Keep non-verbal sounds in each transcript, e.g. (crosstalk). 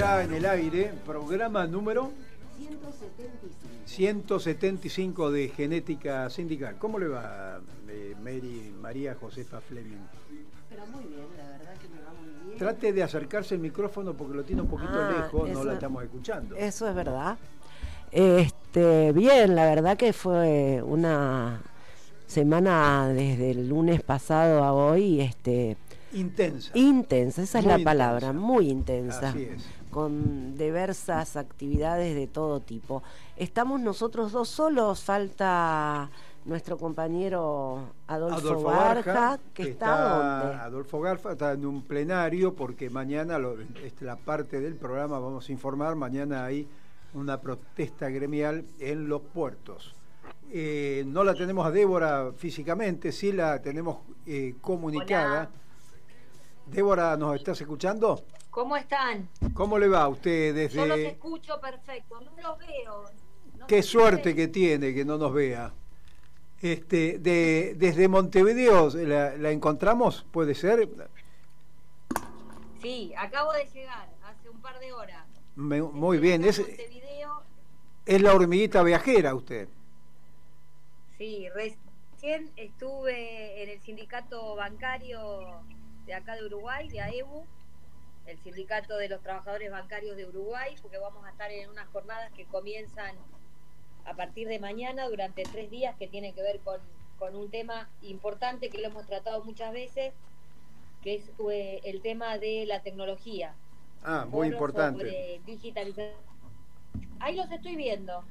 ya en el aire, programa número 175 de Genética Sindical. ¿Cómo le va, eh, Mary, María Josefa Fleming? Pero muy bien, la verdad que me va muy bien. Trate de acercarse el micrófono porque lo tiene un poquito Ah, lejos, no la estamos escuchando. Eso es verdad. Este, bien, la verdad que fue una semana desde el lunes pasado a hoy, este, Intensa. intensa, esa es la palabra, intensa. muy intensa. Así es. Con diversas actividades de todo tipo. Estamos nosotros dos solos, falta nuestro compañero Adolfo, Barja, que está. Adolfo Garfa está en un plenario porque mañana, lo, es la parte del programa, vamos a informar, mañana hay una protesta gremial en los puertos. Eh, no la tenemos a Débora físicamente, sí la tenemos eh, comunicada. Hola. Débora, ¿nos estás escuchando? ¿Cómo están? ¿Cómo le va a usted Yo los desde... escucho perfecto, no los veo. No Qué suerte que tiene que no nos vea. Este, de, desde Montevideo, ¿la, la encontramos? ¿Puede ser? Sí, acabo de llegar, hace un par de horas. Me- muy Estoy bien, es, Montevideo. es la hormiguita viajera usted. Sí, recién estuve en el sindicato bancario de acá de Uruguay, de AEBU, el sindicato de los trabajadores bancarios de Uruguay, porque vamos a estar en unas jornadas que comienzan a partir de mañana durante tres días que tiene que ver con, con un tema importante que lo hemos tratado muchas veces, que es eh, el tema de la tecnología. Ah, muy importante. digitalización. Ahí los estoy viendo.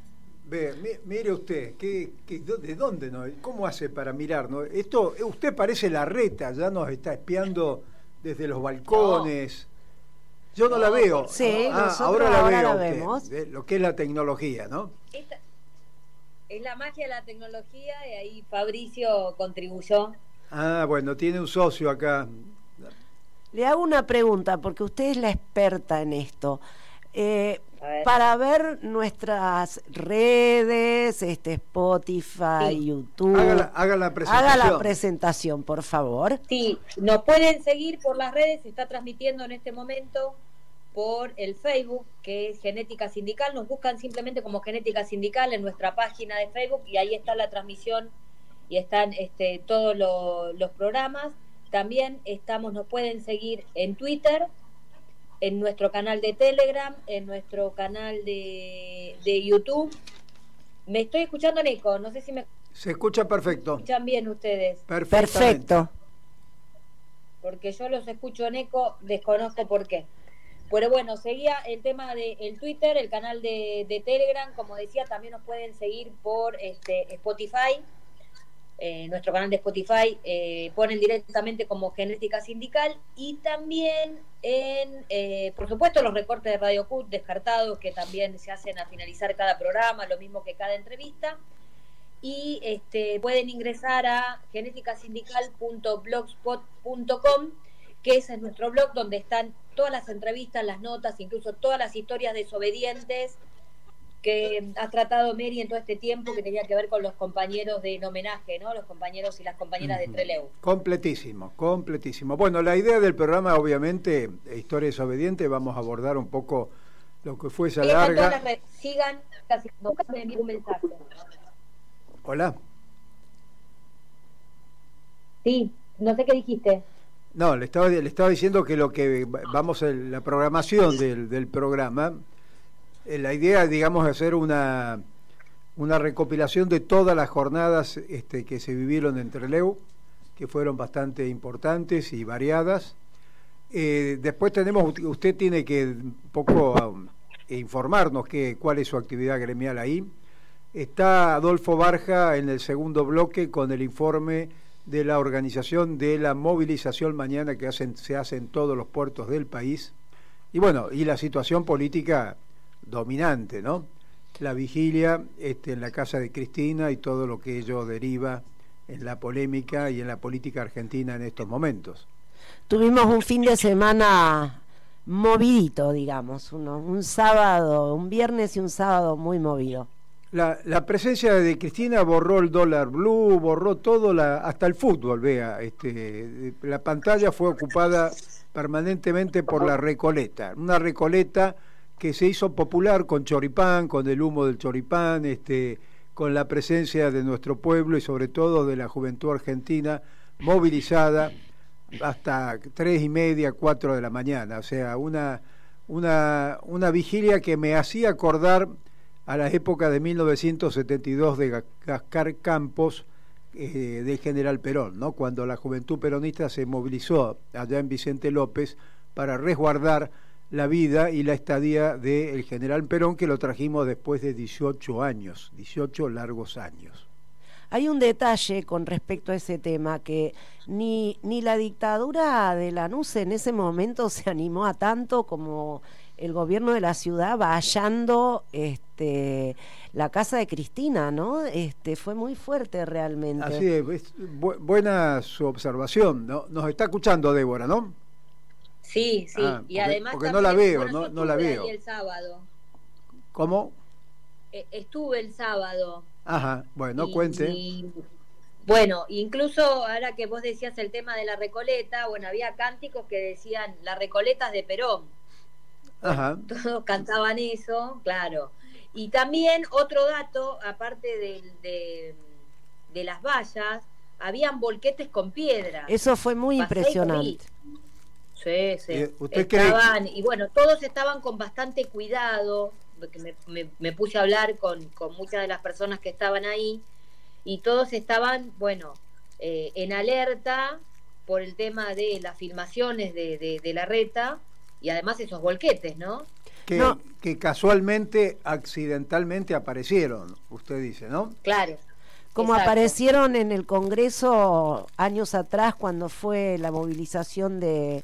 Ve, mi- mire usted, ¿qué, qué- ¿de dónde no? ¿Cómo hace para mirar? no? Esto, eh, usted parece la reta, ya nos está espiando desde los balcones. Yo no, la veo. Sí, Ah, nosotros ahora la ahora veo. la a usted, vemos. lo que es la tecnología, ¿no? Esta es la magia de la tecnología y ahí Fabricio contribuyó. Ah, bueno, tiene un socio acá. Le hago una pregunta, porque usted es la experta en esto. Eh, ver. para ver nuestras redes, este Spotify, Sí. YouTube, Haga la, haga la presentación. haga la presentación, por favor. Sí, nos pueden seguir por las redes, se está transmitiendo en este momento por el Facebook, que es Genética Sindical. Nos buscan simplemente como Genética Sindical en nuestra página de Facebook y ahí está la transmisión y están este, todos lo- los programas. También estamos, nos pueden seguir en Twitter, en nuestro canal de Telegram, en nuestro canal de, de YouTube. Me estoy escuchando en eco, no sé si me Se escucha perfecto. escuchan bien ustedes. Perfecto. porque yo los escucho en eco, desconozco por qué. Pero bueno, seguía el tema del el Twitter, el canal de, de Telegram, como decía, también nos pueden seguir por este, Spotify, eh, nuestro canal de Spotify, eh, ponen directamente como Genética Sindical y también en, eh, por supuesto, los recortes de Radio CUT descartados que también se hacen a finalizar cada programa, lo mismo que cada entrevista. Y este, pueden ingresar a genéticasindical.blogspot.com, que ese es nuestro blog donde están todas las entrevistas, las notas, incluso todas las historias desobedientes que ha tratado Mary en todo este tiempo que tenía que ver con los compañeros de en homenaje, ¿no? Los compañeros y las compañeras de Ujú. Treleu. Completísimo, completísimo. Bueno, la idea del programa, obviamente, Historia Desobediente, vamos a abordar un poco lo que fue esa las larga. redes. Sigan, casi, me un mensaje. Hola. Sí, no sé qué dijiste. No, le estaba, le estaba diciendo que lo que vamos a la programación del, del programa, la idea, digamos, es hacer una, una recopilación de todas las jornadas este, que se vivieron en Treleu, que fueron bastante importantes y variadas. Eh, después tenemos, usted tiene que un poco um, informarnos que, cuál es su actividad gremial ahí. Está Adolfo Barja en el segundo bloque con el informe de la organización de la movilización mañana que hacen, se hace en todos los puertos del país. Y bueno, y la situación política dominante, ¿no? La vigilia este, en la casa de Cristina y todo lo que ello deriva en la polémica y en la política argentina en estos momentos. Tuvimos un fin de semana movidito, digamos, uno, un sábado, un viernes y un sábado muy movido. La, la presencia de Cristina borró el dólar blue, borró todo, la, hasta el fútbol, vea. Este, la pantalla fue ocupada permanentemente por la Recoleta, una Recoleta que se hizo popular con choripán, con el humo del choripán, este, con la presencia de nuestro pueblo y sobre todo de la juventud argentina movilizada hasta tres y media, cuatro de la mañana, o sea, una, una, una vigilia que me hacía acordar a la época de 1972 de Gascar Campos, eh, del general Perón, ¿no? cuando la juventud peronista se movilizó allá en Vicente López para resguardar la vida y la estadía del general Perón, que lo trajimos después de 18 años, 18 largos años. Hay un detalle con respecto a ese tema, que ni, ni la dictadura de Lanús en ese momento se animó a tanto como el gobierno de la ciudad vallando este, la casa de Cristina, ¿no? Este, fue muy fuerte realmente. Así es, buena su observación, ¿no? Nos está escuchando Débora, ¿no? Sí, sí, ah, y además porque no la veo, no, no la veo. el sábado. ¿Cómo? E, estuve el sábado. Ajá, bueno, cuente. bueno, incluso ahora que vos decías el tema de la Recoleta, bueno, había cánticos que decían la Recoleta es de Perón. (laughs) Todos cantaban eso, claro. Y también otro dato, aparte de, de, las vallas, habían volquetes con piedra. Eso fue muy impresionante. Sí, sí. estaban, y bueno, todos estaban con bastante cuidado, porque me, puse a hablar con, con, muchas de las personas que estaban ahí, y todos estaban, bueno, eh, en alerta por el tema de las filmaciones de, de la reta, y además esos volquetes, ¿no? Que, casualmente, accidentalmente aparecieron, usted dice, ¿no? Claro. Como aparecieron en el Congreso años atrás cuando fue la movilización de,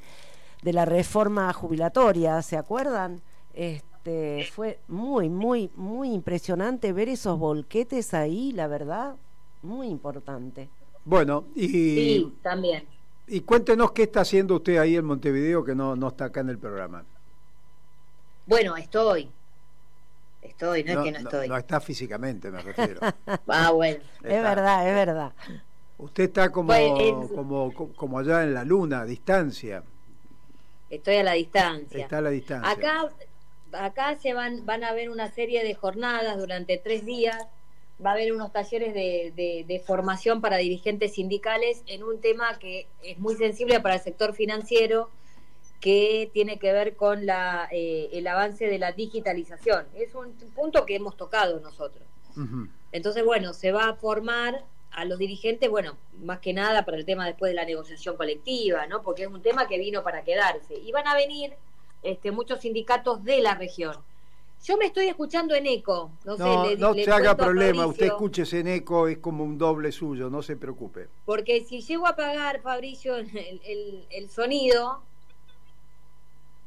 de la reforma jubilatoria, ¿se acuerdan? Este, fue muy, muy, muy impresionante ver esos volquetes ahí, la verdad, muy importante. Bueno, y... Sí, también. Y cuéntenos qué está haciendo usted ahí en Montevideo que no, no está acá en el programa. Bueno, estoy. Estoy, no, es que no, estoy. No está físicamente, me refiero. (laughs) ah, bueno. Es verdad, es verdad. Usted está como, como, como allá en la luna, a distancia. Estoy a la distancia. Está a la distancia. Acá, acá se van, van a haber una serie de jornadas durante tres días va a haber unos talleres de, formación para dirigentes sindicales en un tema que es muy sensible para el sector financiero, que tiene que ver con la, eh, el avance de la digitalización. Es un punto que hemos tocado nosotros. Entonces, bueno, se va a formar a los dirigentes, bueno, más que nada para el tema después de la negociación colectiva, ¿no? Porque es un tema que vino para quedarse. Y van a venir este, muchos sindicatos de la región. Yo me estoy escuchando en eco. No, no, no se haga problema, usted escúchese en eco, es como un doble suyo, no se preocupe. Porque si llego a apagar, Fabricio, el, el, sonido,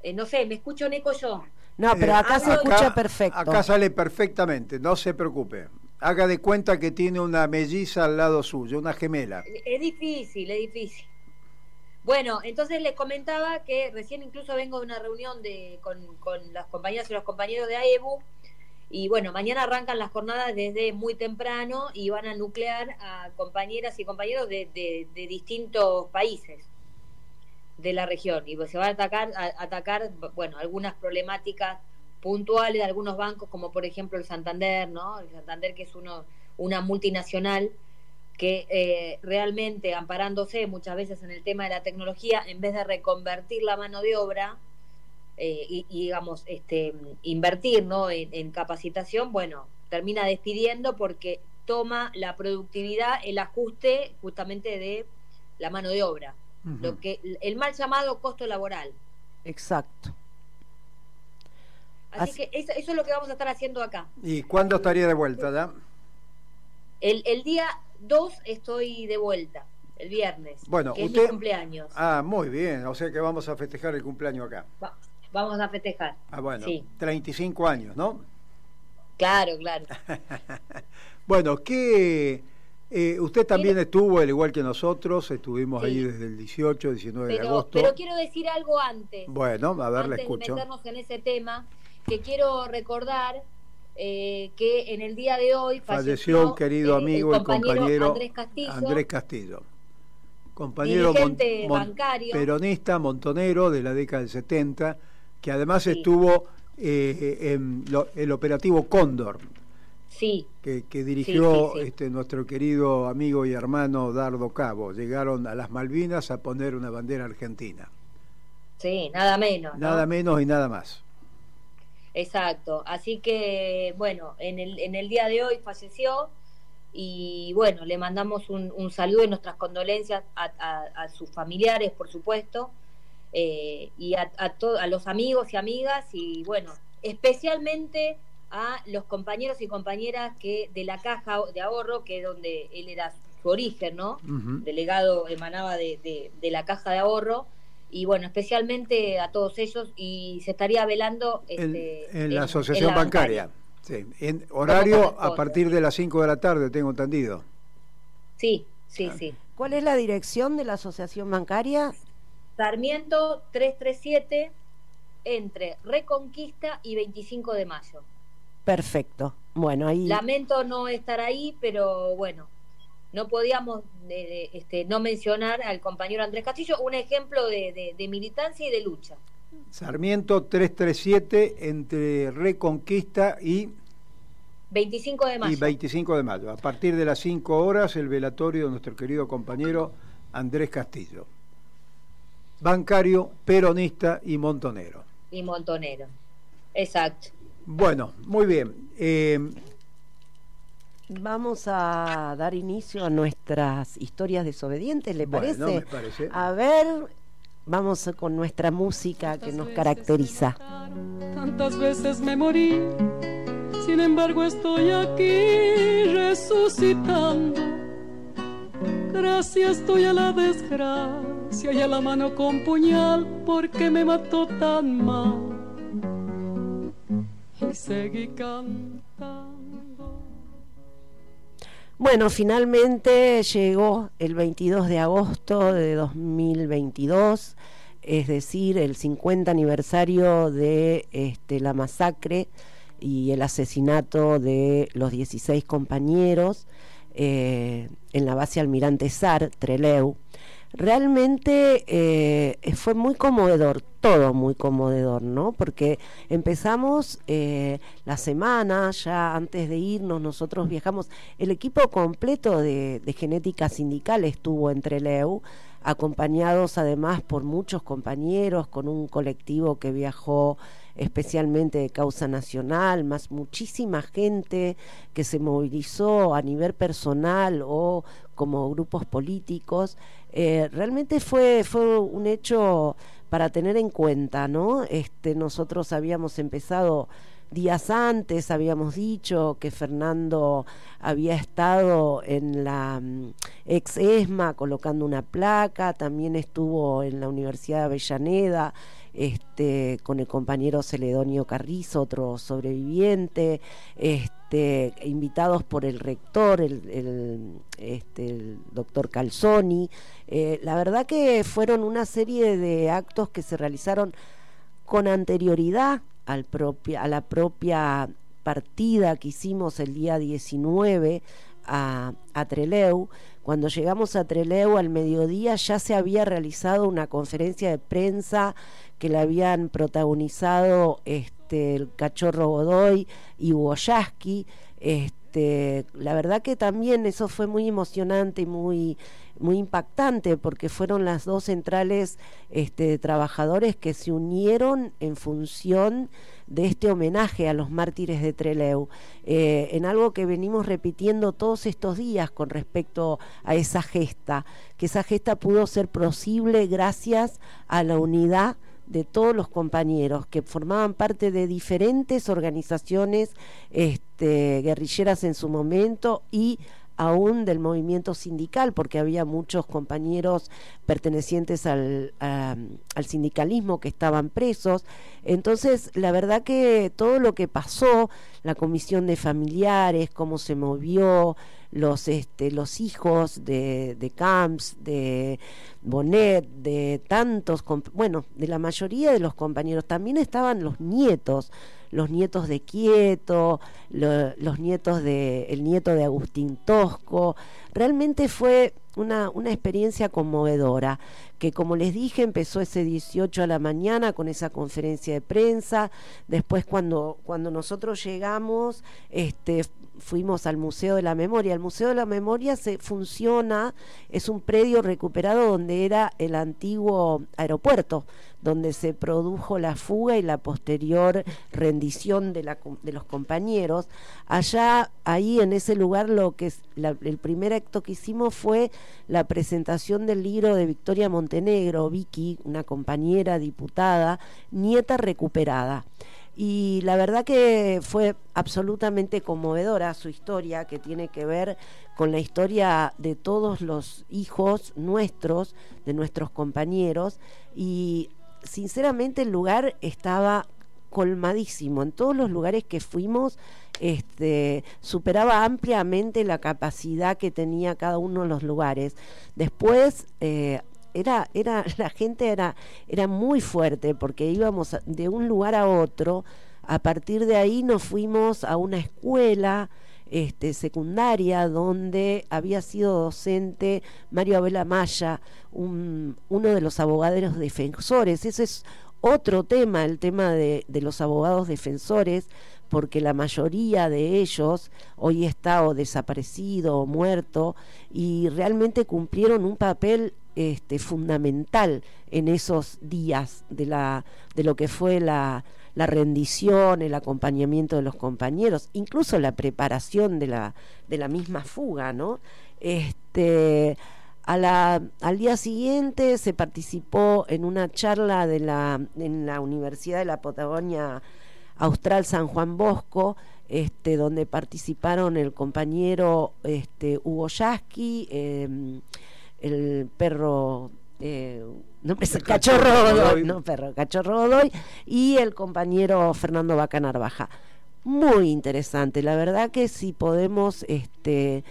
eh, no sé, me escucho en eco yo. No, pero acá eh, se escucha perfecto. Acá sale perfectamente, no se preocupe. Haga de cuenta que tiene una melliza al lado suyo, una gemela. Es difícil, es difícil. Bueno, entonces les comentaba que recién incluso vengo de una reunión de, con, las compañeras y los compañeros de AEBU y bueno, mañana arrancan las jornadas desde muy temprano y van a nuclear a compañeras y compañeros de, distintos países de la región y pues se van a atacar, a, atacar bueno, algunas problemáticas puntuales de algunos bancos como por ejemplo el Santander, ¿no? El Santander que es uno, una multinacional que eh, realmente amparándose muchas veces en el tema de la tecnología, en vez de reconvertir la mano de obra eh, y, digamos, este, invertir ¿no? en, capacitación, bueno, termina despidiendo porque toma la productividad, el ajuste justamente de la mano de obra, lo que el mal llamado costo laboral. Exacto. Así, que eso, es lo que vamos a estar haciendo acá. ¿Y cuándo estaría de vuelta ya? El, el día Dos, estoy de vuelta, el viernes. Bueno, que es mi cumpleaños. Ah, muy bien, o sea que vamos a festejar el cumpleaños acá. vamos a festejar. Ah, bueno, sí. 35 años, ¿no? Claro, claro. (laughs) bueno, ¿qué...? Eh, usted también estuvo, al igual que nosotros, estuvimos ahí desde el 18, 19 de agosto. Pero quiero decir algo antes. Bueno, a ver, le escucho. De meternos en ese tema, que quiero recordar eh, que en el día de hoy falleció, un querido amigo y compañero Andrés Castillo. Andrés Castillo. compañero bancario. peronista, montonero de la década del 70, que además estuvo eh, en el operativo Cóndor. Sí. Que, dirigió este, nuestro querido amigo y hermano Dardo Cabo. Llegaron a las Malvinas a poner una bandera argentina. Sí, nada menos. Nada menos y nada más. Exacto. Así que, bueno, en el, en el día de hoy falleció y bueno, le mandamos un, saludo y nuestras condolencias a, sus familiares, por supuesto, eh, y a, a los amigos y amigas, y bueno, especialmente a los compañeros y compañeras que de la caja de ahorro, que es donde él era su origen, ¿no? Delegado emanaba de, de, la caja de ahorro, y bueno, especialmente a todos ellos, y se estaría velando este, en, la asociación bancaria. Sí, en horario a partir de las 5 de la tarde, tengo entendido. Sí, sí, sí. ¿Cuál es la dirección de la asociación bancaria? Sarmiento 337 entre Reconquista y 25 de mayo. Perfecto. Bueno, ahí. Lamento no estar ahí, pero bueno, no podíamos este, no mencionar al compañero Andrés Castillo, un ejemplo de militancia y de lucha. Sarmiento 337 entre Reconquista y 25 de mayo. Y 25 de mayo. A partir de las 5 horas, el velatorio de nuestro querido compañero Andrés Castillo. Bancario, peronista y montonero. Y montonero. Exacto. Bueno, muy bien. Eh, Vamos a dar inicio a nuestras historias desobedientes, ¿le parece? me parece. A ver, Vamos con nuestra música que nos caracteriza. Tantas veces me morí, sin embargo estoy aquí resucitando. Gracias estoy a la desgracia y a la mano con puñal porque me mató tan mal. Y seguí cantando. Bueno, finalmente llegó el 22 de agosto de 2022, es decir, el 50 aniversario de este, la masacre y el asesinato de los 16 compañeros eh, en la base Almirante Sar, Treleu. Realmente eh, fue muy conmovedor, todo muy conmovedor, ¿no? Porque empezamos eh, la semana, ya antes de irnos, nosotros viajamos, el equipo completo de, genética sindical estuvo entre Trelew, acompañados además por muchos compañeros, con un colectivo que viajó especialmente de causa nacional, más muchísima gente que se movilizó a nivel personal o como grupos políticos. Eh, realmente fue, fue un hecho para tener en cuenta, ¿no? Este, nosotros habíamos empezado días antes, habíamos dicho que Fernando había estado en la mm, ex ESMA colocando una placa, también estuvo en la Universidad de Avellaneda este, con el compañero Celedonio Carrizo, otro sobreviviente, este, invitados por el rector, el, este, doctor Calzoni. Eh, la verdad que fueron una serie de actos que se realizaron con anterioridad al a la propia partida que hicimos el día 19 a, a Treleu. Cuando llegamos a Treleu al mediodía ya se había realizado una conferencia de prensa que la habían protagonizado este, el Cachorro Godoy y Hugo Este, la verdad que también eso fue muy emocionante y muy, muy impactante porque fueron las dos centrales este, trabajadores que se unieron en función de este homenaje a los mártires de Treleu, eh, en algo que venimos repitiendo todos estos días con respecto a esa gesta, que esa gesta pudo ser posible gracias a la unidad de todos los compañeros que formaban parte de diferentes organizaciones este, guerrilleras en su momento y aún del movimiento sindical, porque había muchos compañeros pertenecientes al, al, sindicalismo que estaban presos. Entonces, la verdad que todo lo que pasó, la comisión de familiares, cómo se movió, los, este, los hijos de, de Camps, de Bonet, de tantos, bueno, de la mayoría de los compañeros, también estaban los nietos, los nietos de Quieto, los nietos de, el nieto de Agustín Tosco. Realmente fue una, una experiencia conmovedora, que como les dije empezó ese 18 a la mañana con esa conferencia de prensa, después cuando, cuando nosotros llegamos, este, fuimos al Museo de la Memoria. El Museo de la Memoria se funciona, es un predio recuperado donde era el antiguo aeropuerto, donde se produjo la fuga y la posterior rendición de, la, de los compañeros. Allá, ahí en ese lugar, lo que es el primer acto que hicimos fue la presentación del libro de Victoria Montenegro, Vicky, una compañera diputada, nieta recuperada y la verdad que fue absolutamente conmovedora su historia, que tiene que ver con la historia de todos los hijos nuestros, de nuestros compañeros, y sinceramente el lugar estaba colmadísimo. En todos los lugares que fuimos, este, superaba ampliamente la capacidad que tenía cada uno de los lugares. Después, eh, era, era, (laughs) la gente era, era muy fuerte porque íbamos de un lugar a otro. A partir de ahí nos fuimos a una escuela este, secundaria donde había sido docente Mario Abela Maya, un, uno de los abogados defensores. Ese es otro tema, el tema de, de los abogados defensores, porque la mayoría de ellos hoy está o desaparecido o muerto y realmente cumplieron un papel este, fundamental en esos días de, la, de lo que fue la, la rendición, el acompañamiento de los compañeros, incluso la preparación de la, de la misma fuga, ¿no? Este, al día siguiente se participó en una charla de la, en la Universidad de la Patagonia Austral San Juan Bosco, este, donde participaron el compañero este, Hugo Yasky, em, el perro eh, no cachorro no perro, cachorro Godoy y el compañero Fernando Bacanar Baja. Muy interesante, la verdad que si podemos este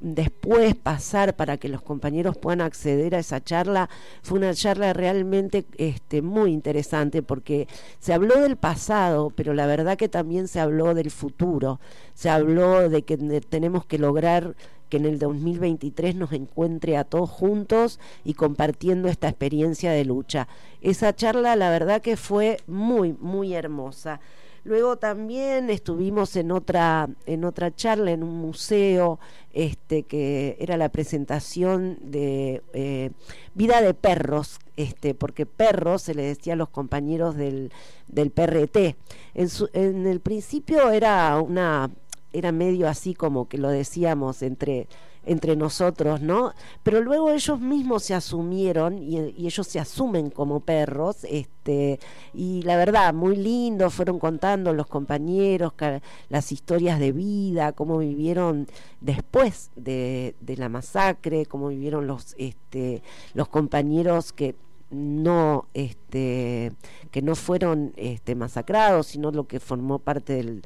después pasar para que los compañeros puedan acceder a esa charla. Fue una charla realmente este, muy interesante porque se habló del pasado, pero la verdad que también se habló del futuro. Se habló de que tenemos que lograr que en el 2023 nos encuentre a todos juntos y compartiendo esta experiencia de lucha. Esa charla la verdad que fue muy, muy hermosa. Luego también estuvimos en otra, en otra charla en un museo, este, que era la presentación de eh, vida de perros, este, porque perros se le decía a los compañeros del, del PRT. En, en el principio era una, era medio así como que lo decíamos entre entre nosotros, ¿no? Pero luego ellos mismos se asumieron y, ellos se asumen como perros, este, y la verdad, muy lindo, fueron contando los compañeros las historias de vida, cómo vivieron después de, de la masacre, cómo vivieron los, este, los compañeros que no este que no fueron este, masacrados sino lo que formó parte del,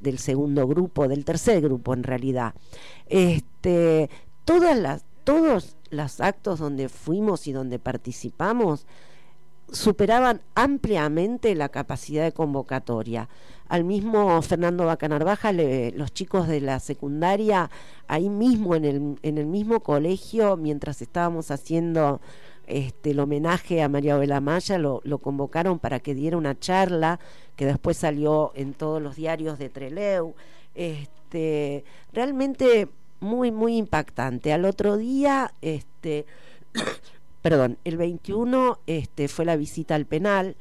del, segundo grupo del tercer grupo en realidad este todas las todos los actos donde fuimos y donde participamos superaban ampliamente la capacidad de convocatoria. Al mismo Fernando Bacanarbaja, los chicos de la secundaria, ahí mismo en el, en el mismo colegio, mientras estábamos haciendo este, el homenaje a María Abela Maya, lo, convocaron para que diera una charla que después salió en todos los diarios de Treleu. Este, realmente muy, muy impactante. Al otro día, este, (coughs) perdón, el 21 este, fue la visita al penal.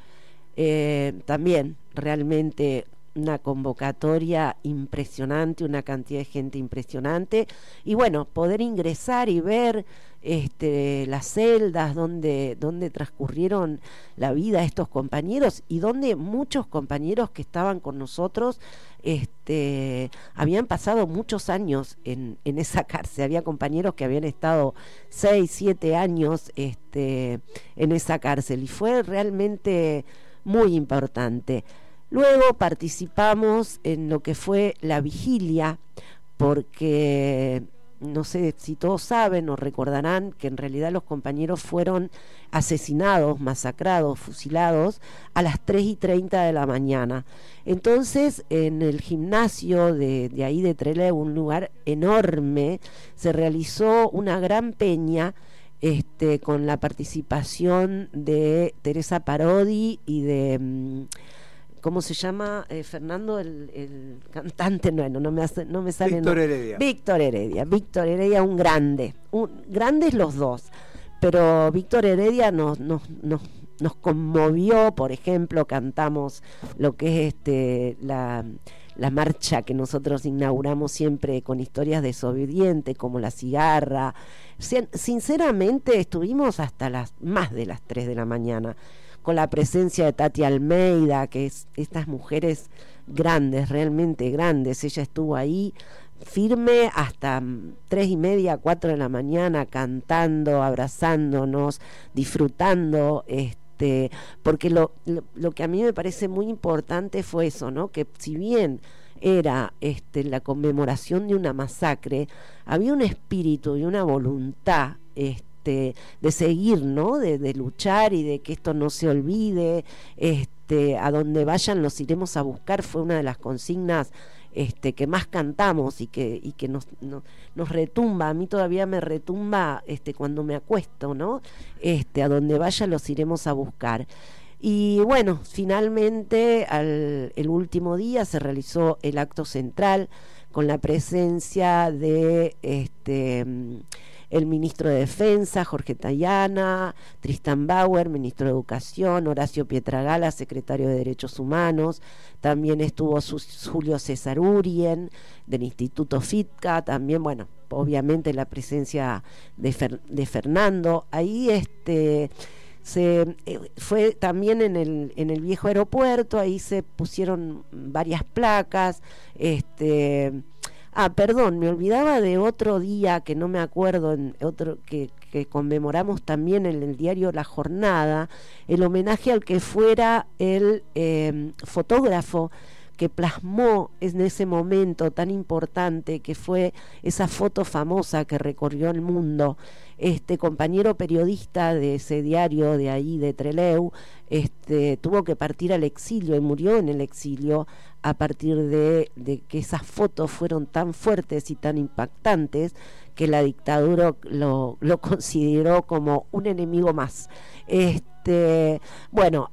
Eh, también realmente una convocatoria impresionante, una cantidad de gente impresionante. Y bueno, poder ingresar y ver este, las celdas donde, donde transcurrieron la vida estos compañeros y donde muchos compañeros que estaban con nosotros este, habían pasado muchos años en, en esa cárcel. Había compañeros que habían estado seis, siete años este, en esa cárcel y fue realmente muy importante. Luego participamos en lo que fue la vigilia porque no sé si todos saben o recordarán que en realidad los compañeros fueron asesinados, masacrados, fusilados a las 3 y 30 de la mañana. Entonces, en el gimnasio de, ahí de Trelew, un lugar enorme, se realizó una gran peña este, con la participación de Teresa Parodi y de... Mm, ¿cómo se llama? Eh, Fernando, el, cantante, bueno, no me, hace, no me sale. Víctor Heredia. Víctor Heredia, Víctor Heredia, un grande, un, grandes los dos, pero Víctor Heredia nos, nos, nos, nos conmovió, por ejemplo, cantamos lo que es este la, la marcha que nosotros inauguramos siempre con historias desobedientes, como la cigarra. Sinceramente estuvimos hasta las más de las 3 de la mañana con la presencia de Tati Almeida, que es estas mujeres grandes, realmente grandes. Ella estuvo ahí firme hasta mm, tres y media, cuatro de la mañana, cantando, abrazándonos, disfrutando, este, porque lo, lo, que a mí me parece muy importante fue eso, ¿no? Que si bien era este, la conmemoración de una masacre, había un espíritu y una voluntad este, este, de seguir, ¿no? De, luchar y de que esto no se olvide, este, a donde vayan los iremos a buscar, fue una de las consignas este, que más cantamos y que, y que nos, nos retumba, a mí todavía me retumba este, cuando me acuesto, ¿no? Este, a donde vaya los iremos a buscar. Y bueno, finalmente al, el último día se realizó el acto central con la presencia de este el ministro de Defensa, Jorge Tayana, Tristan Bauer, ministro de Educación, Horacio Pietragala, secretario de Derechos Humanos, también estuvo Julio César Urien, del Instituto FITCA, también, bueno, obviamente la presencia de, de Fernando. Ahí este se eh, fue también en el, en el viejo aeropuerto, ahí se pusieron varias placas, este Ah, perdón, me olvidaba de otro día que no me acuerdo, en otro que, conmemoramos también en el diario La Jornada, el homenaje al que fuera el em, fotógrafo que plasmó en ese momento tan importante que fue esa foto famosa que recorrió el mundo este compañero periodista de ese diario de ahí, de Treleu, este, tuvo que partir al exilio y murió en el exilio a partir de, que esas fotos fueron tan fuertes y tan impactantes que la dictadura lo, lo (laughs) consideró como un enemigo más. Este, bueno,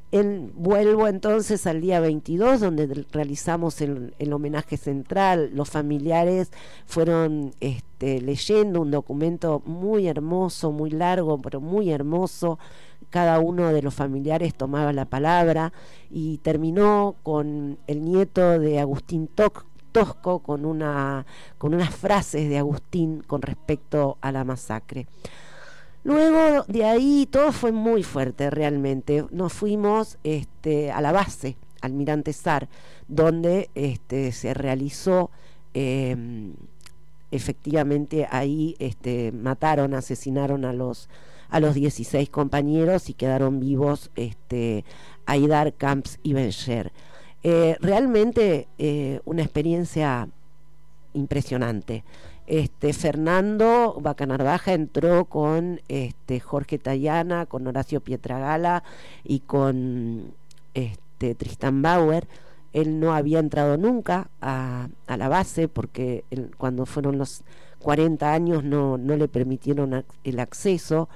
vuelvo entonces al día 22, donde realizamos el, homenaje central. Los familiares fueron este, leyendo un documento muy hermoso, muy largo, pero muy hermoso. Cada uno de los familiares tomaba la palabra y terminó con el nieto de Agustín Tosco con unas frases de Agustín con respecto a la masacre. Luego de ahí todo fue muy fuerte realmente. Nos fuimos este, a la base, Almirante Sar, donde este, se realizó, em, efectivamente ahí este, mataron, asesinaron a los, a los 16 compañeros y quedaron vivos este, Aidar, Camps y Bencher. Eh, realmente eh, una experiencia impresionante. Este, Fernando Bacanarvaja entró con este, Jorge Tayana, con Horacio Pietragala y con este, Tristan Bauer. Él no había entrado nunca a, la base porque cuando fueron los 40 años no, no le permitieron el acceso.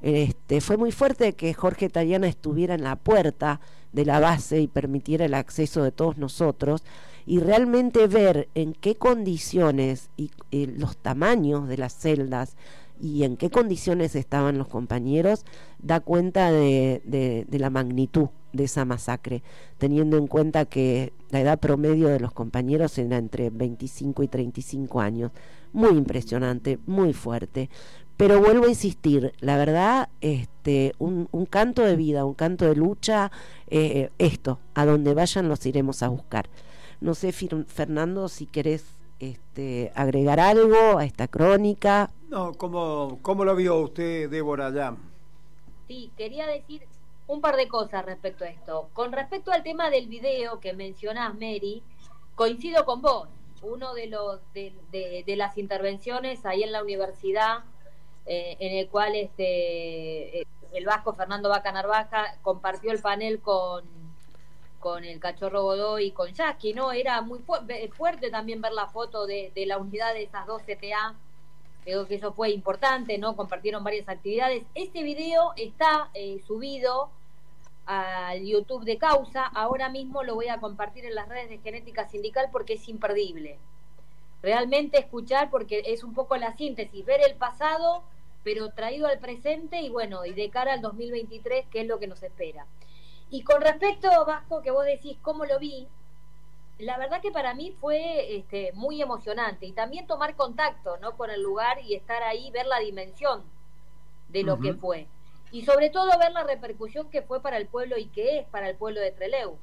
Este, fue muy fuerte que Jorge Tayana estuviera en la puerta de la base y permitiera el acceso de todos nosotros y realmente ver en qué condiciones y, los tamaños de las celdas y en qué condiciones estaban los compañeros, da cuenta de, la magnitud de esa masacre, teniendo en cuenta que la edad promedio de los compañeros era entre 25 y 35 años. Muy impresionante, muy fuerte. Pero vuelvo a insistir, la verdad, este, un, canto de vida, un canto de lucha, eh, esto, a donde vayan los iremos a buscar. No sé, Fernando, si querés este, agregar algo a esta crónica. No, ¿cómo, cómo lo vio usted, Débora, ya? Sí, quería decir un par de cosas respecto a esto. Con respecto al tema del video que mencionás, Mary, coincido con vos. uno de los de, de, las intervenciones ahí en la universidad, eh, en el cual este eh, el vasco Fernando Vaca Narvaja compartió el panel con, con el cachorro Godó y con Jackie, ¿no? Era muy fuerte también ver la foto de, de la unidad de esas dos CTA. Creo que eso fue importante, ¿no? Compartieron varias actividades. Este video está eh, subido al YouTube de Causa. Ahora mismo lo voy a compartir en las redes de Genética Sindical porque es imperdible. Realmente escuchar porque es un poco la síntesis, ver el pasado pero traído al presente y bueno, y de cara al 2023, que es lo que nos espera. Y con respecto, Vasco, que vos decís cómo lo vi, la verdad que para mí fue este, muy emocionante y también tomar contacto ¿no? con el lugar y estar ahí, ver la dimensión de lo que fue y sobre todo ver la repercusión que fue para el pueblo y que es para el pueblo de Treleu,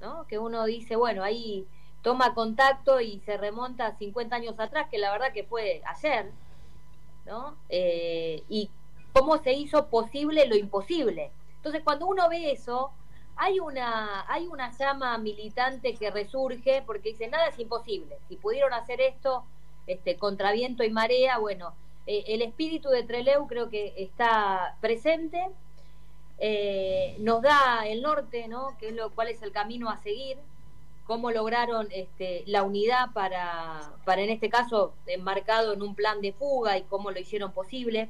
¿no? Que uno dice, bueno, ahí toma contacto y se remonta 50 años atrás, que la verdad que fue ayer, ¿no? Eh, y cómo se hizo posible lo imposible. Entonces, cuando uno ve eso, hay una, hay una llama militante que resurge porque dice, nada es imposible. Si pudieron hacer esto este, contra viento y marea, bueno, eh, el espíritu de Treleu creo que está presente, eh, nos da el norte, ¿no? Que es lo, cuál es el camino a seguir, cómo lograron este, la unidad para, para, en este caso, enmarcado en un plan de fuga y cómo lo hicieron posible.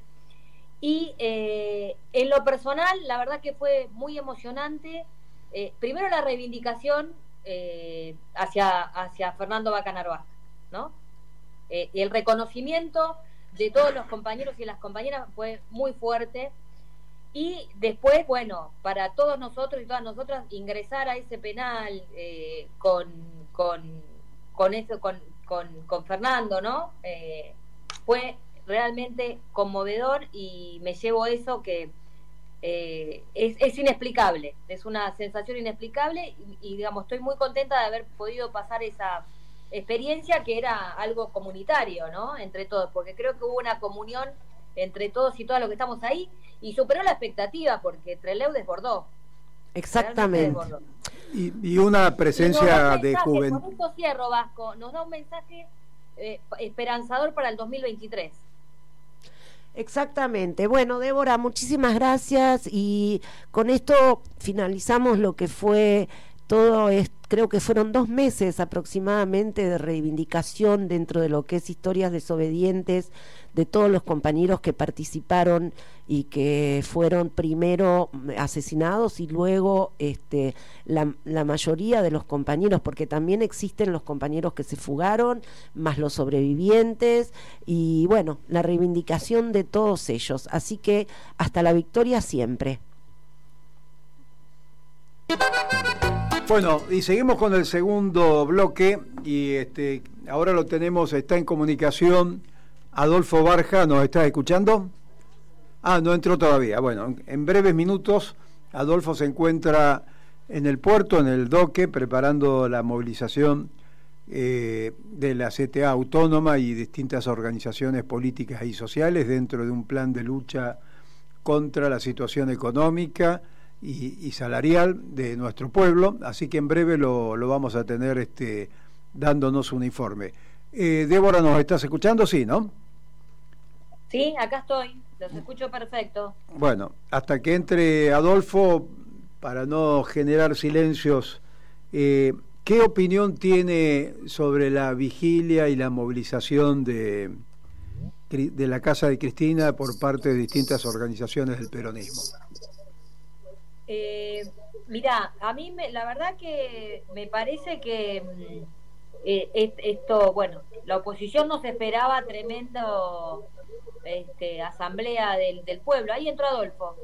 Y eh, en lo personal, la verdad que fue muy emocionante. primero la reivindicación hacia, hacia Fernando Bacanarvaja, ¿no? el reconocimiento de todos los compañeros y las compañeras fue muy fuerte. Y después, bueno, para todos nosotros y todas nosotras ingresar a ese penal eh, con, con, con, eso, con, con, Fernando, ¿no? Eh, fue realmente conmovedor y me llevo eso que eh, es, es, inexplicable, es una sensación inexplicable y, digamos, estoy muy contenta de haber podido pasar esa experiencia que era algo comunitario, ¿no? Entre todos, porque creo que hubo una comunión entre todos y todas los que estamos ahí y superó la expectativa porque Treleu desbordó. Exactamente. Y, una presencia de juventud. Con esto cierro, Vasco, nos da un mensaje eh, esperanzador para el 2023. Exactamente. Bueno, Débora, muchísimas gracias y con esto finalizamos lo que fue todo es, creo que fueron dos meses aproximadamente de reivindicación dentro de lo que es historias desobedientes de todos los compañeros que participaron y que fueron primero asesinados y luego este, la, mayoría de los compañeros, porque también existen los compañeros que se fugaron, más los sobrevivientes y bueno, la reivindicación de todos ellos. Así que hasta la victoria siempre. Bueno, y seguimos con el segundo bloque y este ahora lo tenemos, está en comunicación Adolfo Barja, ¿nos está escuchando? Ah, no entró todavía. Bueno, en breves minutos Adolfo se encuentra en el puerto, en el doque, preparando la movilización eh, de la CTA autónoma y distintas organizaciones políticas y sociales dentro de un plan de lucha contra la situación económica y, salarial de nuestro pueblo, así que en breve lo, lo vamos a tener este, dándonos un informe. Eh, Débora, ¿nos estás escuchando? Sí, ¿no? Sí, acá estoy, los escucho perfecto. Bueno, hasta que entre Adolfo, para no generar silencios, eh, ¿qué opinión tiene sobre la vigilia y la movilización de, de la Casa de Cristina por parte de distintas organizaciones del peronismo? Eh, mira, a mí me, la verdad que me parece que mm, eh, esto, bueno, la oposición no se esperaba tremendo este, asamblea del, del pueblo. Ahí entró Adolfo.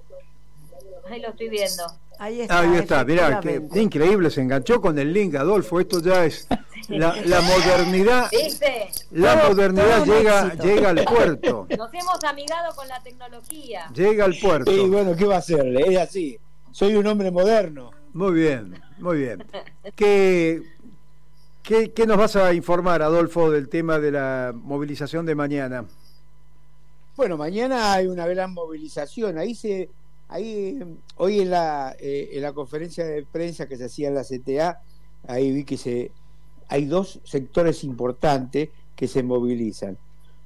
Ahí lo estoy viendo. Ahí está, Ahí está. mirá, qué increíble, se enganchó con el link, Adolfo, esto ya es la, la modernidad. La modernidad llega, llega al puerto. (laughs) Nos hemos amigado con la tecnología. Llega al puerto. Y bueno, ¿qué va a hacerle? Es así soy un hombre moderno. Muy bien, muy bien. ¿Qué, qué, qué nos vas a informar, Adolfo, del tema de la movilización de mañana? Bueno, mañana hay una gran movilización. Ahí se, ahí hoy en la, eh, en la conferencia de prensa que se hacía en la CTA, ahí vi que se hay dos sectores importantes que se movilizan.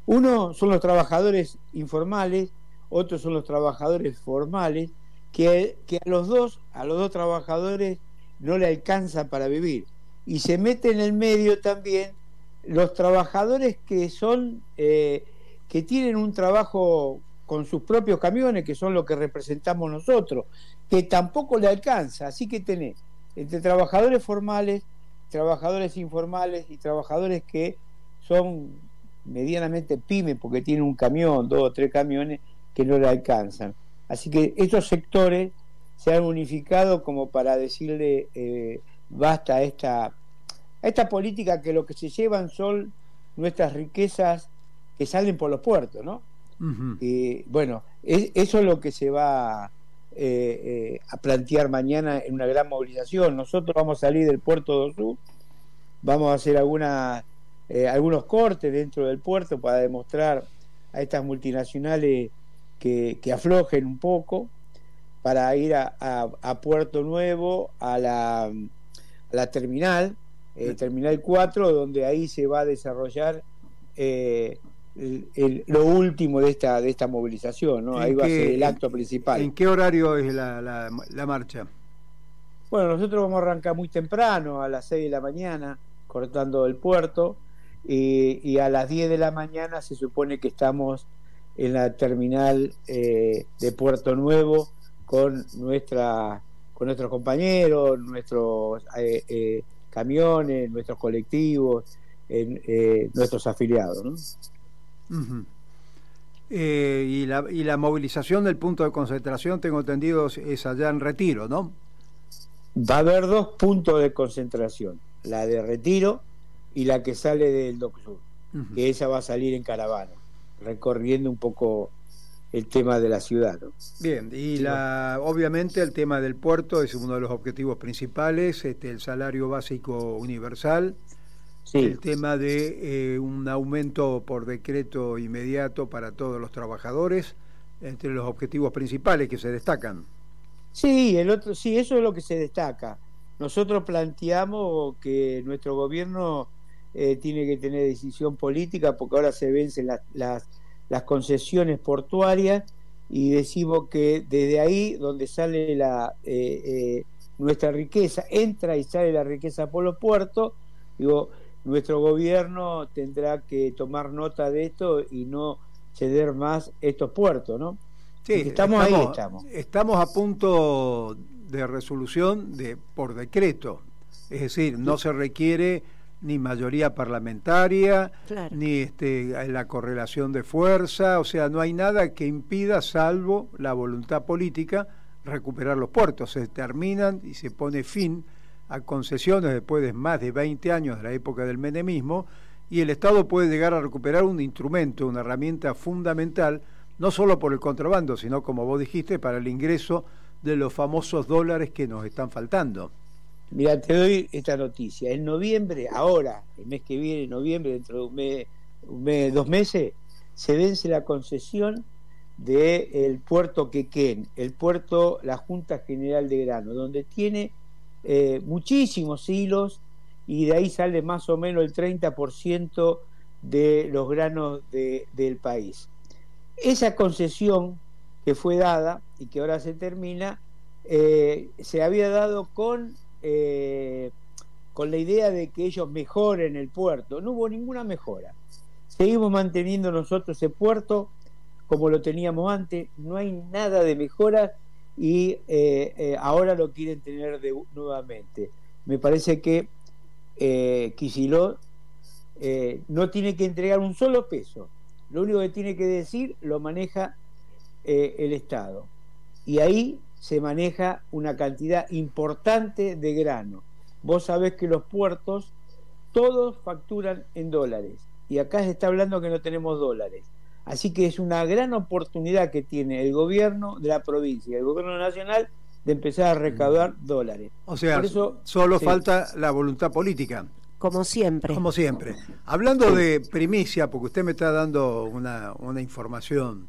Uno son los trabajadores informales, otros son los trabajadores formales, que, que, a los dos, a los dos trabajadores no le alcanza para vivir. Y se mete en el medio también los trabajadores que son eh, que tienen un trabajo con sus propios camiones, que son lo que representamos nosotros, que tampoco le alcanza. Así que tenés entre trabajadores formales, trabajadores informales y trabajadores que son medianamente pymes porque tienen un camión, dos o tres camiones que no le alcanzan. Así que estos sectores se han unificado como para decirle eh, basta esta, a esta política que lo que se llevan son nuestras riquezas que salen por los puertos, ¿no? Y bueno, eso es lo que se va eh, eh, a plantear mañana en una gran movilización. Nosotros vamos a salir del puerto de Osú, vamos a hacer alguna, eh, algunos cortes dentro del puerto para demostrar a estas multinacionales que, aflojen un poco para ir a, Puerto Nuevo, a la, la terminal, Terminal 4, donde ahí se va a desarrollar lo último de esta de esta movilización, ¿no? Ahí va a ser el acto principal. ¿En qué horario es la, la, marcha? Bueno, nosotros vamos a arrancar muy temprano, a las 6 de la mañana, cortando el puerto, y, a las 10 de la mañana se supone que estamos en la terminal eh, de Puerto Nuevo con nuestra con nuestros compañeros, nuestros eh, eh, camiones, nuestros colectivos, nuestros afiliados. ¿no? Eh, y, la, y la movilización del punto de concentración, tengo entendido, es allá en Retiro, ¿no? Va a haber dos puntos de concentración, la de Retiro y la que sale del Doc Sur, que esa va a salir en caravana, recorriendo un poco el tema de la ciudad. Bien, y la, obviamente el tema del puerto es uno de los objetivos principales, este, el salario básico universal, el tema de eh, un aumento por decreto inmediato para todos los trabajadores, entre los objetivos principales que se destacan. Sí, el otro, sí, eso es lo que se destaca. Nosotros planteamos que nuestro gobierno eh, tiene que tener decisión política porque ahora se vencen las, las, las concesiones portuarias y decimos que desde ahí donde sale la eh, nuestra riqueza entra y sale la riqueza por los puertos digo nuestro gobierno tendrá que tomar nota de esto y no ceder más estos puertos, ¿no? Sí, estamos, ahí, estamos. Estamos a punto de resolución de por decreto, es decir, no se requiere ni mayoría parlamentaria, ni este, la correlación de fuerza, o sea, no hay nada que impida, salvo la voluntad política, recuperar los puertos. Se terminan y se pone fin a concesiones después de más de 20 años de la época del menemismo y el Estado puede llegar a recuperar un instrumento, una herramienta fundamental, no solo por el contrabando, sino como vos dijiste, para el ingreso de los famosos dólares que nos están faltando. Mira, te doy esta noticia. En noviembre, ahora, el mes que viene, en noviembre, dentro de un mes, un mes dos meses, se vence la concesión del el puerto Quequén, el puerto La Junta General de Grano, donde tiene eh, muchísimos hilos y de ahí sale más o menos el 30% de los granos del país. Esa concesión que fue dada y que ahora se termina, eh, se había dado con, eh, con la idea de que ellos mejoren el puerto. No hubo ninguna mejora. Seguimos manteniendo nosotros ese puerto como lo teníamos antes, no hay nada de mejora y eh, eh, ahora lo quieren tener de, nuevamente. Me parece que eh, eh, no tiene que entregar un solo peso. Lo único que tiene que decir lo maneja el Estado. Y ahí se maneja una cantidad importante de grano. Vos sabés que los puertos todos facturan en dólares. Y acá se está hablando que no tenemos dólares. Así que es una gran oportunidad que tiene el gobierno de la provincia y el gobierno nacional de empezar a recaudar mm. dólares. O sea, solo falta la voluntad política. Como siempre. Como siempre. Hablando de primicia, porque usted me está dando una, información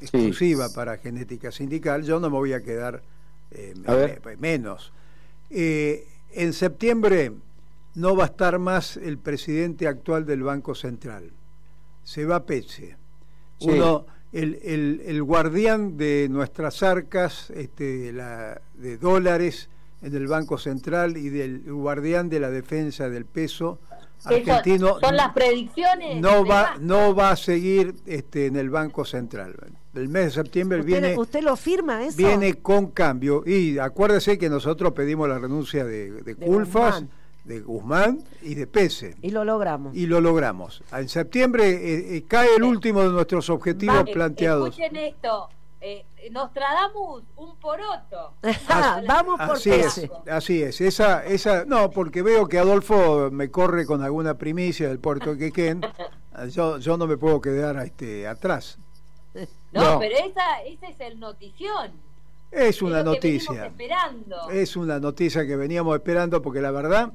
exclusiva para genética sindical, yo no me voy a quedar eh, menos. Eh, en septiembre no va a estar más el presidente actual del Banco Central. Se va Uno, el, el, el, guardián de nuestras arcas este, la, de dólares en el Banco Central y del guardián de la defensa del peso argentino. Son, las predicciones. No va, no va a seguir este, en el Banco Central. El mes de septiembre ¿Usted, viene. ¿Usted lo firma eso? Viene con cambio. Y acuérdese que nosotros pedimos la renuncia de, de, de Culfas. Guzmán de Guzmán y de Pese. Y lo logramos. Y lo logramos. En septiembre eh, eh, cae el último de nuestros objetivos Va, planteados. Escuchen esto. Eh, Nostradamus, un poroto. (laughs) Ah, Vamos por así es, así es. Esa, esa, no, porque veo que Adolfo me corre con alguna primicia del puerto de Quequén. (laughs) Yo, yo no me puedo quedar este, atrás. No, no, pero esa, esa es el notición. Es una es noticia. esperando. Es una noticia que veníamos esperando porque la verdad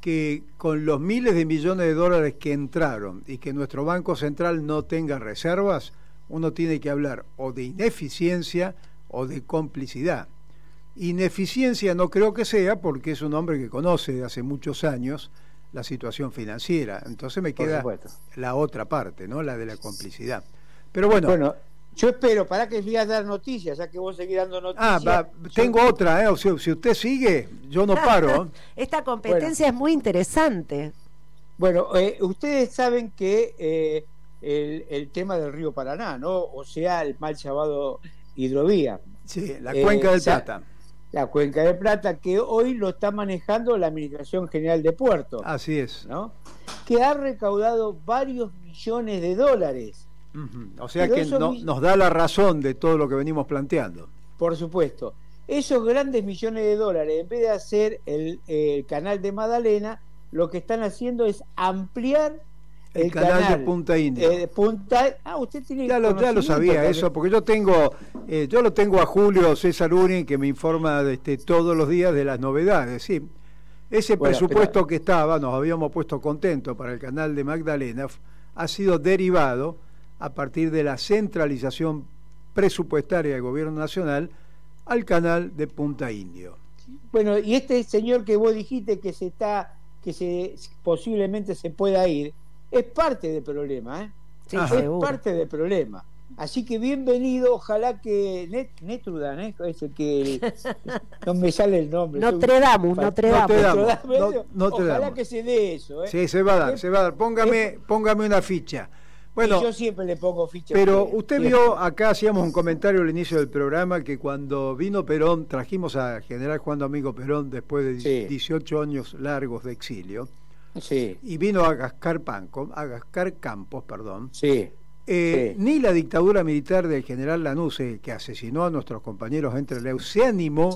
que con los miles de millones de dólares que entraron y que nuestro Banco Central no tenga reservas, uno tiene que hablar o de ineficiencia o de complicidad. Ineficiencia no creo que sea porque es un hombre que conoce de hace muchos años la situación financiera. Entonces me queda la otra parte, ¿no? La de la complicidad. Pero bueno, bueno yo espero, para que sigas dar noticias, ya que vos seguís dando noticias. Ah, va, tengo yo... otra, ¿eh? O sea, si usted sigue, yo no (laughs) paro. Esta competencia bueno. es muy interesante. Bueno, eh, ustedes saben que eh, el, el, tema del río Paraná, ¿no? O sea, el mal llamado hidrovía. Sí, la cuenca del Plata. La cuenca del Plata, que hoy lo está manejando la Administración General de Puerto. Así es. ¿no? Que ha recaudado varios millones de dólares. Uh -huh. O sea Pero que no, nos da la razón de todo lo que venimos planteando. Por supuesto. Esos grandes millones de dólares, en vez de hacer el, el canal de Magdalena, lo que están haciendo es ampliar el, el canal, canal, de Punta India. Eh, Punta, ah, usted tiene ya lo, ya lo sabía también. eso, porque yo tengo, eh, yo lo tengo a Julio César Urin que me informa de este, todos los días de las novedades. Sí, ese bueno, presupuesto pero... que estaba, nos habíamos puesto contentos para el canal de Magdalena, ha sido derivado a partir de la centralización presupuestaria del gobierno nacional al canal de Punta Indio. Bueno, y este señor que vos dijiste que se está, que se posiblemente se pueda ir, es parte del problema, ¿eh? Sí, es seguro. parte del problema. Así que bienvenido, ojalá que Net, Netrudan, ¿eh? es el que (laughs) no me sale el nombre. Notre Dame, Notre Dame. Ojalá que se dé eso. ¿eh? Sí, se va a dar, se va a dar. Póngame, póngame una ficha. Bueno, y yo siempre le pongo ficha. Pero usted vio, acá hacíamos un comentario al inicio del programa, que cuando vino Perón, trajimos a General Juan Domingo Perón después de sí. 18 años largos de exilio. Sí. Y vino a Gascar, Panco, a Gascar Campos, perdón. Sí. Eh, sí. Ni la dictadura militar del general Lanuse, que asesinó a nuestros compañeros entre Leu, se animó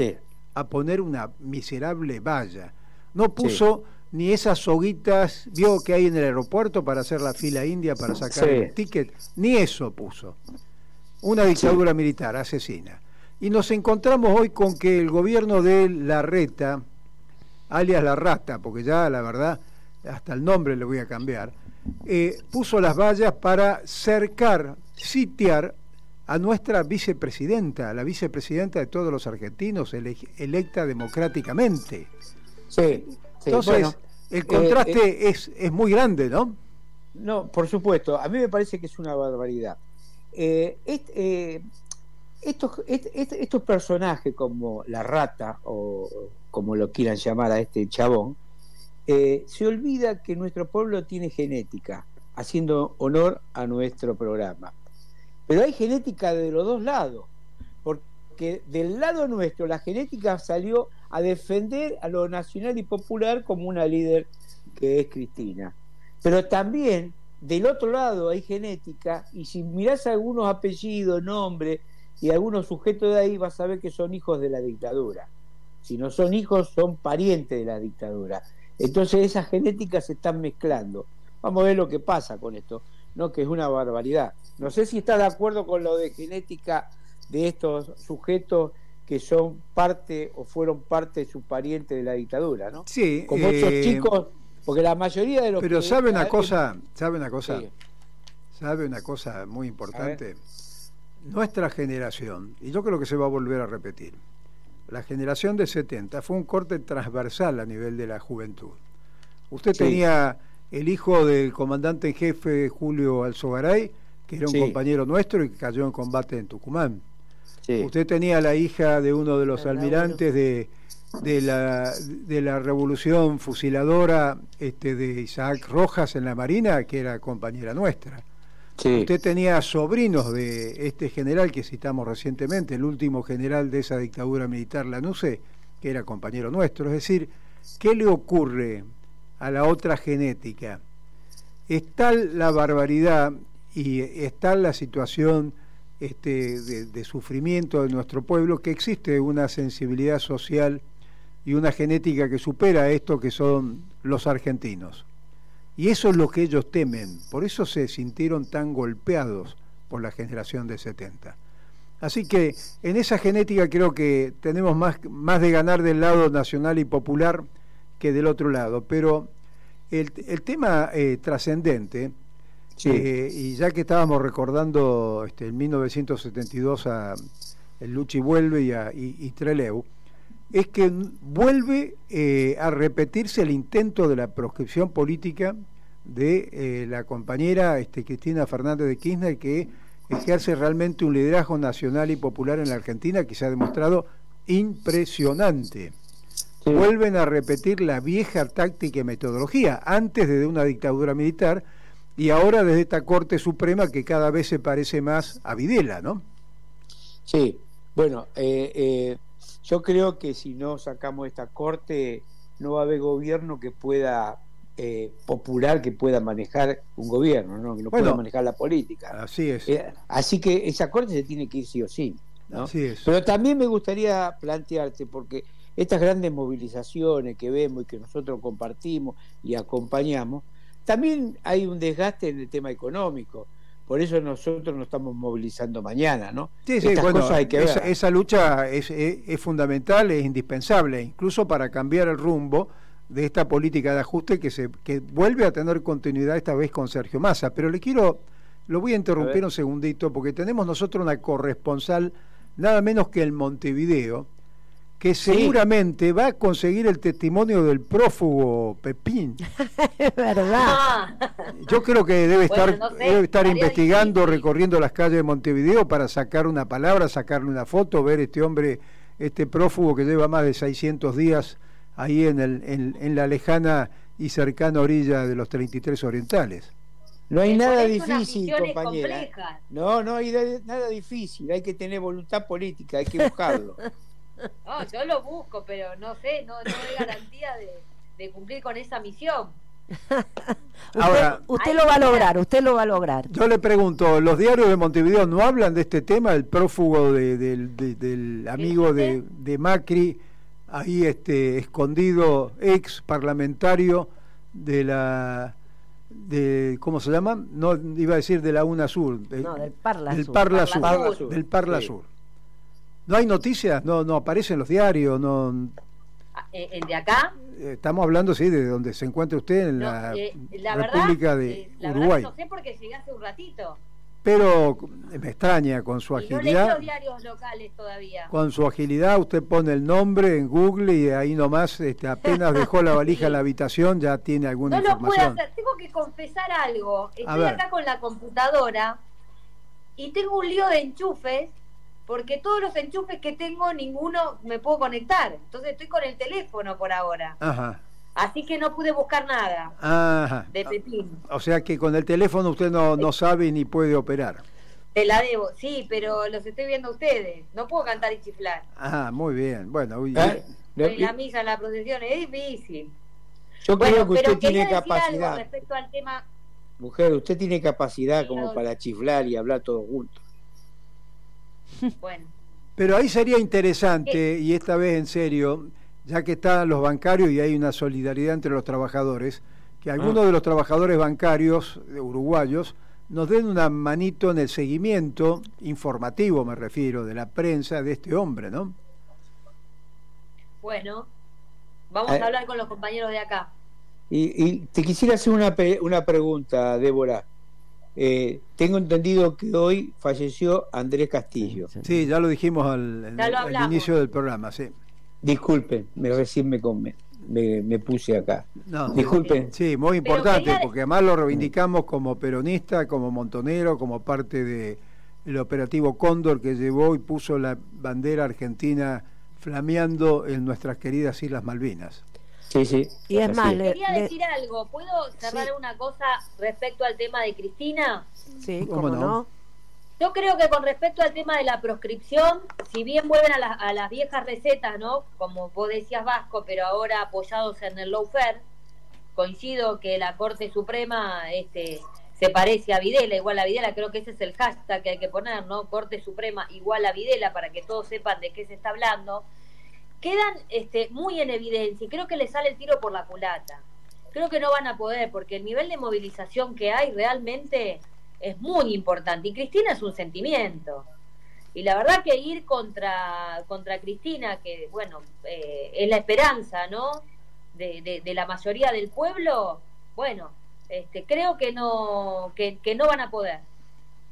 a poner una miserable valla. No puso ni esas soguitas, vio que hay en el aeropuerto para hacer la fila india para sacar el ticket, ni eso puso. Una dictadura militar asesina. Y nos encontramos hoy con que el gobierno de Larreta, alias La Rata, porque ya la verdad hasta el nombre le voy a cambiar, eh, puso las vallas para cercar, sitiar a nuestra vicepresidenta, la vicepresidenta de todos los argentinos, ele electa democráticamente. Sí. sí Entonces, bueno, el contraste eh, eh, es, es, muy grande, ¿no? No, por supuesto. A mí me parece que es una barbaridad. Eh, estos, estos personajes como la rata, o como lo quieran llamar a este chabón, eh, se olvida que nuestro pueblo tiene genética, haciendo honor a nuestro programa. Pero hay genética de los dos lados, porque del lado nuestro la genética salió a defender a lo nacional y popular como una líder que es Cristina. Pero también del otro lado hay genética, y si mirás algunos apellidos, nombres y algunos sujetos de ahí, vas a ver que son hijos de la dictadura. Si no son hijos, son parientes de la dictadura. Entonces esas genéticas se están mezclando. Vamos a ver lo que pasa con esto, ¿no? que es una barbaridad. No sé si está de acuerdo con lo de genética de estos sujetos que son parte o fueron parte de su pariente de la dictadura, ¿no? Sí. Como eh, esos chicos, porque la mayoría de los Pero sabe una cosa, sabe una cosa, sí. sabe una cosa muy importante. Nuestra generación, y yo creo que se va a volver a repetir, la generación de 70 fue un corte transversal a nivel de la juventud. Usted tenía el hijo del comandante en jefe Julio Alzogaray, que era un compañero nuestro y que cayó en combate en Tucumán. Usted tenía la hija de uno de los almirantes de, de, la, de la revolución fusiladora este, de Isaac Rojas en la Marina, que era compañera nuestra. Usted tenía sobrinos de este general que citamos recientemente, el último general de esa dictadura militar, Lanuse, que era compañero nuestro. Es decir, ¿qué le ocurre a la otra genética? Es tal la barbaridad y es tal la situación este, de, sufrimiento de nuestro pueblo que existe una sensibilidad social y una genética que supera esto que son los argentinos. Y eso es lo que ellos temen, por eso se sintieron tan golpeados por la generación de 70. Así que en esa genética creo que tenemos más, más de ganar del lado nacional y popular que del otro lado. Pero el, tema eh, trascendente eh, y ya que estábamos recordando este, en 1972 a el Luchi vuelve y, a, y, Treleu, es que vuelve eh, a repetirse el intento de la proscripción política de eh, la compañera este, Cristina Fernández de Kirchner que ejerce realmente un liderazgo nacional y popular en la Argentina que se ha demostrado impresionante. Vuelven a repetir la vieja táctica y metodología antes de una dictadura militar y ahora desde esta Corte Suprema que cada vez se parece más a Videla, ¿no? Sí, bueno, eh, eh, yo creo que si no sacamos esta Corte no va a haber gobierno que pueda eh, popular que pueda manejar un gobierno, ¿no? que no pueda manejar la política. Así es. así que esa corte se tiene que ir sí o sí. ¿no? Así es. Pero también me gustaría plantearte, porque estas grandes movilizaciones que vemos y que nosotros compartimos y acompañamos, también hay un desgaste en el tema económico. Por eso nosotros nos estamos movilizando mañana, ¿no? Sí, sí, bueno, hay que esa, esa, lucha es, es, fundamental, es indispensable, incluso para cambiar el rumbo de esta política de ajuste que se que vuelve a tener continuidad esta vez con Sergio Massa. Pero le quiero, lo voy a interrumpir un segundito, porque tenemos nosotros una corresponsal, nada menos que el Montevideo, que seguramente va a conseguir el testimonio del prófugo Pepín. (laughs) verdad. Ah. Yo creo que debe estar, debe estar investigando, recorriendo las calles de Montevideo para sacar una palabra, sacarle una foto, ver este hombre, este prófugo que lleva más de 600 días ahí en, el, en, la lejana y cercana orilla de los 33 orientales. No hay nada difícil, compañera. No, no hay nada difícil, hay que tener voluntad política, hay que buscarlo. (laughs) (laughs) No, yo lo busco, pero no sé, no, no hay garantía de, cumplir con esa misión. (laughs) Ahora, usted, lo va a lograr, usted lo va a lograr. Yo le pregunto, ¿los diarios de Montevideo no hablan de este tema, el prófugo del amigo de, de, Macri, ahí este escondido, ex parlamentario de la de ¿cómo se llama? No iba a decir de la UNASUR, no, del Parla del Parla, Sur, del Parla Sur. ¿No hay noticias? ¿No, no aparecen los diarios? no ah, eh, ¿El de acá? Eh, estamos hablando, sí, de donde se encuentra usted en la, eh, República de la Uruguay. no sé porque llegué hace un ratito. Pero me extraña con su agilidad. no los diarios locales todavía. Con su agilidad usted pone el nombre en Google y ahí nomás este, apenas dejó la valija en la (laughs) habitación ya tiene alguna información. No lo puedo hacer, tengo que confesar algo. Estoy acá con la computadora y tengo un lío de enchufes porque todos los enchufes que tengo, ninguno me puedo conectar. Entonces estoy con el teléfono por ahora. Ajá. Así que no pude buscar nada Ajá. de Pepín. O sea que con el teléfono usted no, no sabe ni puede operar. Te la debo, sí, pero los estoy viendo a ustedes. No puedo cantar y chiflar. Ah, muy bien. Bueno, uy, ¿Eh? en la misa, en la procesión, es difícil. Yo creo que usted tiene capacidad. respecto al tema. Mujer, usted tiene capacidad como para chiflar y hablar todos juntos. (laughs) Bueno. Pero ahí sería interesante, y esta vez en serio, ya que están los bancarios y hay una solidaridad entre los trabajadores, que algunos ah. de los trabajadores bancarios uruguayos nos den una manito en el seguimiento informativo, me refiero, de la prensa de este hombre, ¿no? Bueno, vamos a eh. hablar con los compañeros de acá. Y, te quisiera hacer una, una pregunta, Débora. Eh, tengo entendido que hoy falleció Andrés Castillo. Sí, ya lo dijimos al, inicio del programa, sí. Disculpen, me recién me come. me, puse acá. No, Disculpen. Sí, muy importante, porque además lo reivindicamos como peronista, como montonero, como parte de el operativo Cóndor que llevó y puso la bandera argentina flameando en nuestras queridas Islas Malvinas. Sí, sí. Y es más, quería decir algo. ¿Puedo cerrar una cosa respecto al tema de Cristina? Sí, cómo, no? Yo creo que con respecto al tema de la proscripción, si bien vuelven a, a las viejas recetas, ¿no? Como vos decías Vasco, pero ahora apoyados en el lawfare, coincido que la Corte Suprema este, se parece a Videla, igual a Videla, creo que ese es el hashtag que hay que poner, ¿no? Corte Suprema igual a Videla para que todos sepan de qué se está hablando quedan este, muy en evidencia y creo que le sale el tiro por la culata. Creo que no van a poder porque el nivel de movilización que hay realmente es muy importante y Cristina es un sentimiento. Y la verdad que ir contra, contra Cristina, que bueno, eh, es la esperanza, ¿no? De, de, la mayoría del pueblo, bueno, este, creo que no, que, que no van a poder.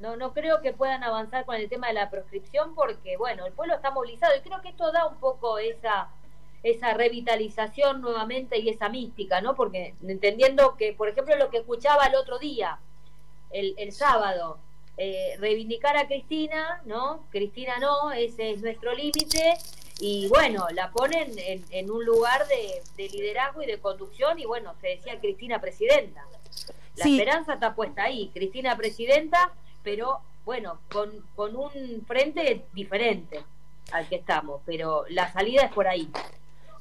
No, no creo que puedan avanzar con el tema de la proscripción porque, bueno, el pueblo está movilizado y creo que esto da un poco esa, esa revitalización nuevamente y esa mística, ¿no? Porque entendiendo que, por ejemplo, lo que escuchaba el otro día, el, el sábado, eh, reivindicar a Cristina, ¿no? Cristina no, ese es nuestro límite y bueno, la ponen en, en un lugar de, de, liderazgo y de conducción y bueno, se decía Cristina presidenta. La esperanza está puesta ahí, Cristina presidenta pero bueno, con, con un frente diferente al que estamos, pero la salida es por ahí.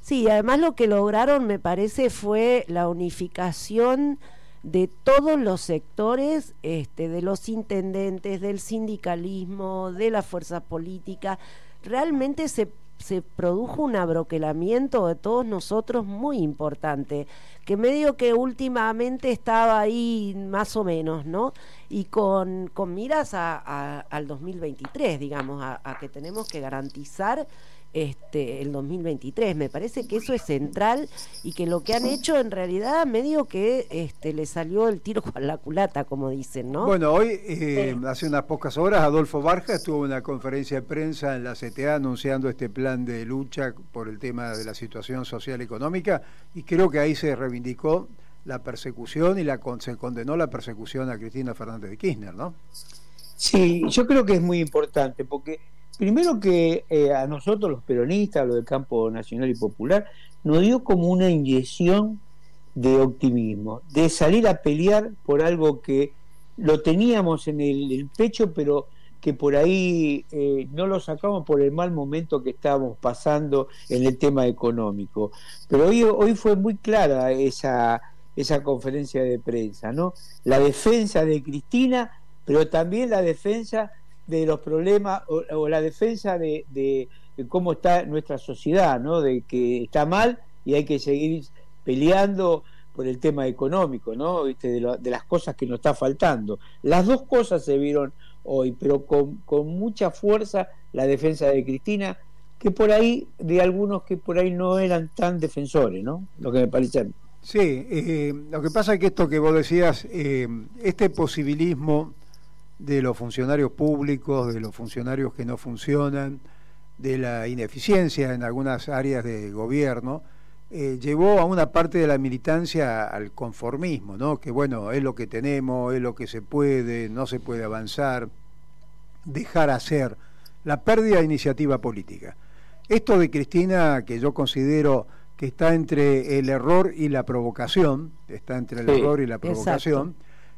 Sí, además lo que lograron, me parece, fue la unificación de todos los sectores, este, de los intendentes, del sindicalismo, de la fuerza política. Realmente se se produjo un abroquelamiento de todos nosotros muy importante, que medio que últimamente estaba ahí más o menos, ¿no? Y con, con miras a, al 2023, digamos, a que tenemos que garantizar este, el 2023. Me parece que eso es central y que lo que han hecho en realidad medio que este, le salió el tiro con la culata, como dicen, ¿no? Bueno, hoy, eh, hace unas pocas horas, Adolfo Barja estuvo en una conferencia de prensa en la CTA anunciando este plan de lucha por el tema de la situación social y económica y creo que ahí se reivindicó la persecución y la se condenó la persecución a Cristina Fernández de Kirchner, ¿no? Sí, yo creo que es muy importante porque Primero que eh, a nosotros los peronistas, los del campo nacional y popular, nos dio como una inyección de optimismo, de salir a pelear por algo que lo teníamos en el, pecho, pero que por ahí eh, no lo sacamos por el mal momento que estábamos pasando en el tema económico. Pero hoy, hoy fue muy clara esa, esa conferencia de prensa, ¿no? La defensa de Cristina, pero también la defensa de los problemas o, la defensa de, cómo está nuestra sociedad, ¿no? De que está mal y hay que seguir peleando por el tema económico, ¿no? ¿Viste? De, las cosas que nos está faltando. Las dos cosas se vieron hoy, pero con, con mucha fuerza la defensa de Cristina, que por ahí, de algunos que por ahí no eran tan defensores, ¿no? Lo que me parece Sí, eh, lo que pasa es que esto que vos decías, eh, este posibilismo de los funcionarios públicos, de los funcionarios que no funcionan, de la ineficiencia en algunas áreas de gobierno, eh, llevó a una parte de la militancia al conformismo, ¿no? que bueno, es lo que tenemos, es lo que se puede, no se puede avanzar, dejar hacer, la pérdida de iniciativa política. Esto de Cristina, que yo considero que está entre el error y la provocación, está entre el error y la provocación,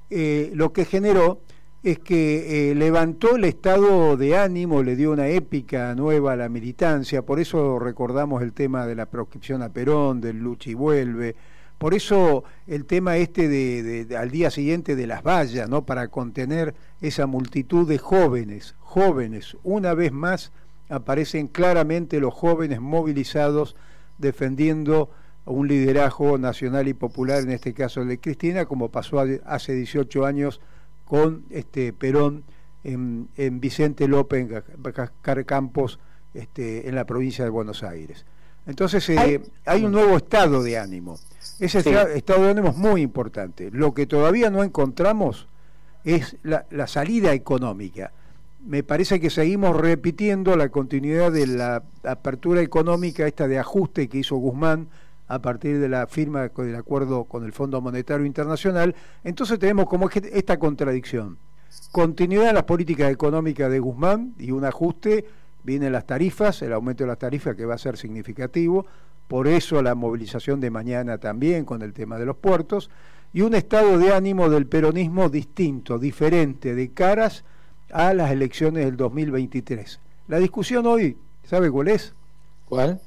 eh, lo que generó es que eh, levantó el estado de ánimo, le dio una épica nueva a la militancia, por eso recordamos el tema de la proscripción a Perón, del lucha y vuelve, por eso el tema este de, al día siguiente de las vallas, ¿no? Para contener esa multitud de jóvenes, jóvenes, una vez más aparecen claramente los jóvenes movilizados defendiendo un liderazgo nacional y popular, en este caso el de Cristina, como pasó hace 18 años con este Perón en, Vicente López, en Campos, este, en la provincia de Buenos Aires. Entonces eh, hay un nuevo estado de ánimo. Ese estado de ánimo es muy importante. Lo que todavía no encontramos es la, la, salida económica. Me parece que seguimos repitiendo la continuidad de la apertura económica, esta de ajuste que hizo Guzmán a partir de la firma del acuerdo con el Fondo Monetario Internacional. Entonces tenemos como esta contradicción. Continuidad en las políticas económicas de Guzmán y un ajuste, vienen las tarifas, el aumento de las tarifas que va a ser significativo, por eso la movilización de mañana también con el tema de los puertos, y un estado de ánimo del peronismo distinto, diferente, de caras a las elecciones del 2023. La discusión hoy, ¿sabe cuál es? ¿Cuál?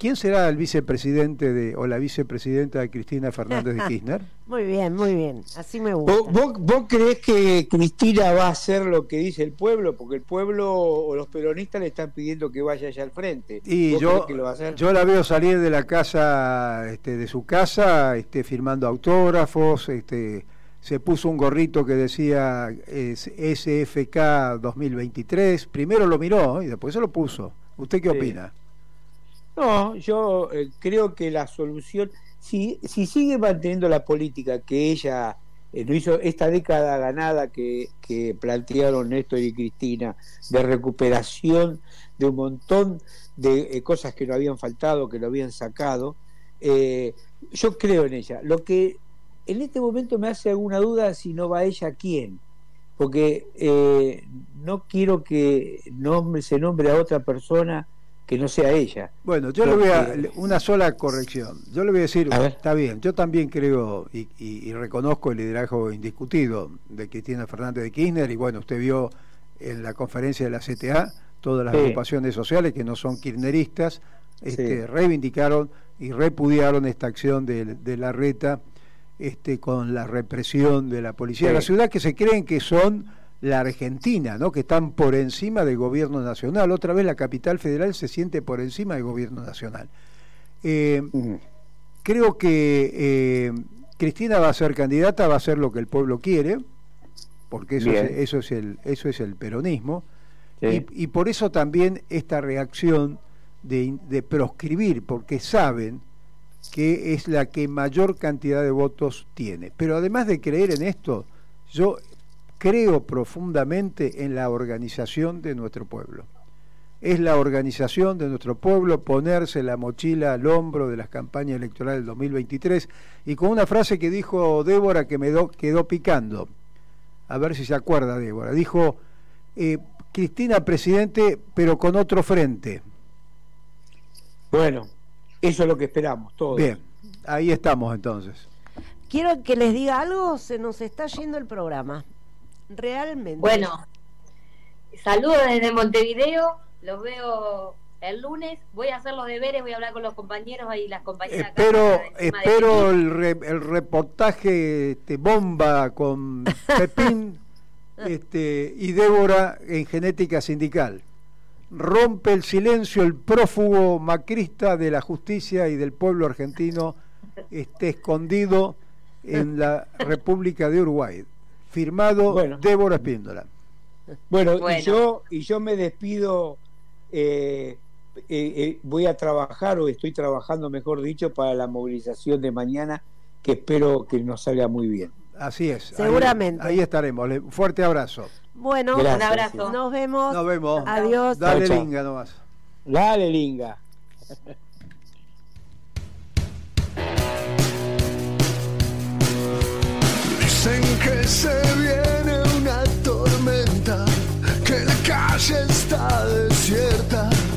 ¿Quién será el vicepresidente de o la vicepresidenta de Cristina Fernández de (laughs) Kirchner? muy bien, muy bien, así me gusta. ¿Vos, crees que Cristina va a hacer lo que dice el pueblo? Porque el pueblo o los peronistas le están pidiendo que vaya allá al frente. Y yo, yo la veo salir de la casa, este, de su casa, este, firmando autógrafos, este, se puso un gorrito que decía SFK 2023. Primero lo miró y después se lo puso. ¿Usted qué opina? No, yo eh, creo que la solución, si, si sigue manteniendo la política que ella eh, hizo esta década ganada que, que plantearon Néstor y Cristina, de recuperación de un montón de eh, cosas que no habían faltado, que lo habían sacado, yo creo en ella. Lo que en este momento me hace alguna duda si no va ella, ¿quién? Porque no quiero que nombre, se nombre a otra persona que no sea ella. Bueno, yo le voy a una sola corrección. Yo le voy a decir, está bien, yo también creo y, reconozco el liderazgo indiscutido de Cristina Fernández de Kirchner y bueno, usted vio en la conferencia de la CTA todas las agrupaciones sociales que no son kirchneristas este, reivindicaron y repudiaron esta acción de, la reta este, con la represión de la policía de la ciudad que se creen que son la Argentina, ¿no? que están por encima del gobierno nacional. Otra vez la capital federal se siente por encima del gobierno nacional. Eh, creo que eh, Cristina va a ser candidata, va a hacer lo que el pueblo quiere, porque eso, es, eso, es, el, eso es el peronismo, y, por eso también esta reacción de, de proscribir, porque saben que es la que mayor cantidad de votos tiene. Pero además de creer en esto, yo creo profundamente en la organización de nuestro pueblo. Es la organización de nuestro pueblo ponerse la mochila al hombro de las campañas electorales del 2023 y con una frase que dijo Débora que me quedó picando. A ver si se acuerda Débora. Dijo, eh, Cristina presidente, pero con otro frente. Bueno, eso es lo que esperamos todos. Bien, ahí estamos entonces. Quiero que les diga algo, se nos está yendo el programa. Realmente. Bueno, saludos desde Montevideo, los veo el lunes, voy a hacer los deberes, voy a hablar con los compañeros y las compañeras. Espero, espero el, el reportaje este, bomba con (laughs) Pepín este, y Débora en genética sindical. Rompe el silencio el prófugo macrista de la justicia y del pueblo argentino, esté escondido en la República de Uruguay. Firmado Débora Espíndola. Bueno, Y, yo, y yo me despido, eh, eh, eh, voy a trabajar o estoy trabajando, mejor dicho, para la movilización de mañana, que espero que nos salga muy bien. Así es. Seguramente. Ahí, estaremos. Un fuerte abrazo. Bueno, un abrazo. Nos vemos. Nos vemos. Adiós. Dale linga nomás. Dale linga. Dicen que se viene una tormenta, que la calle está desierta.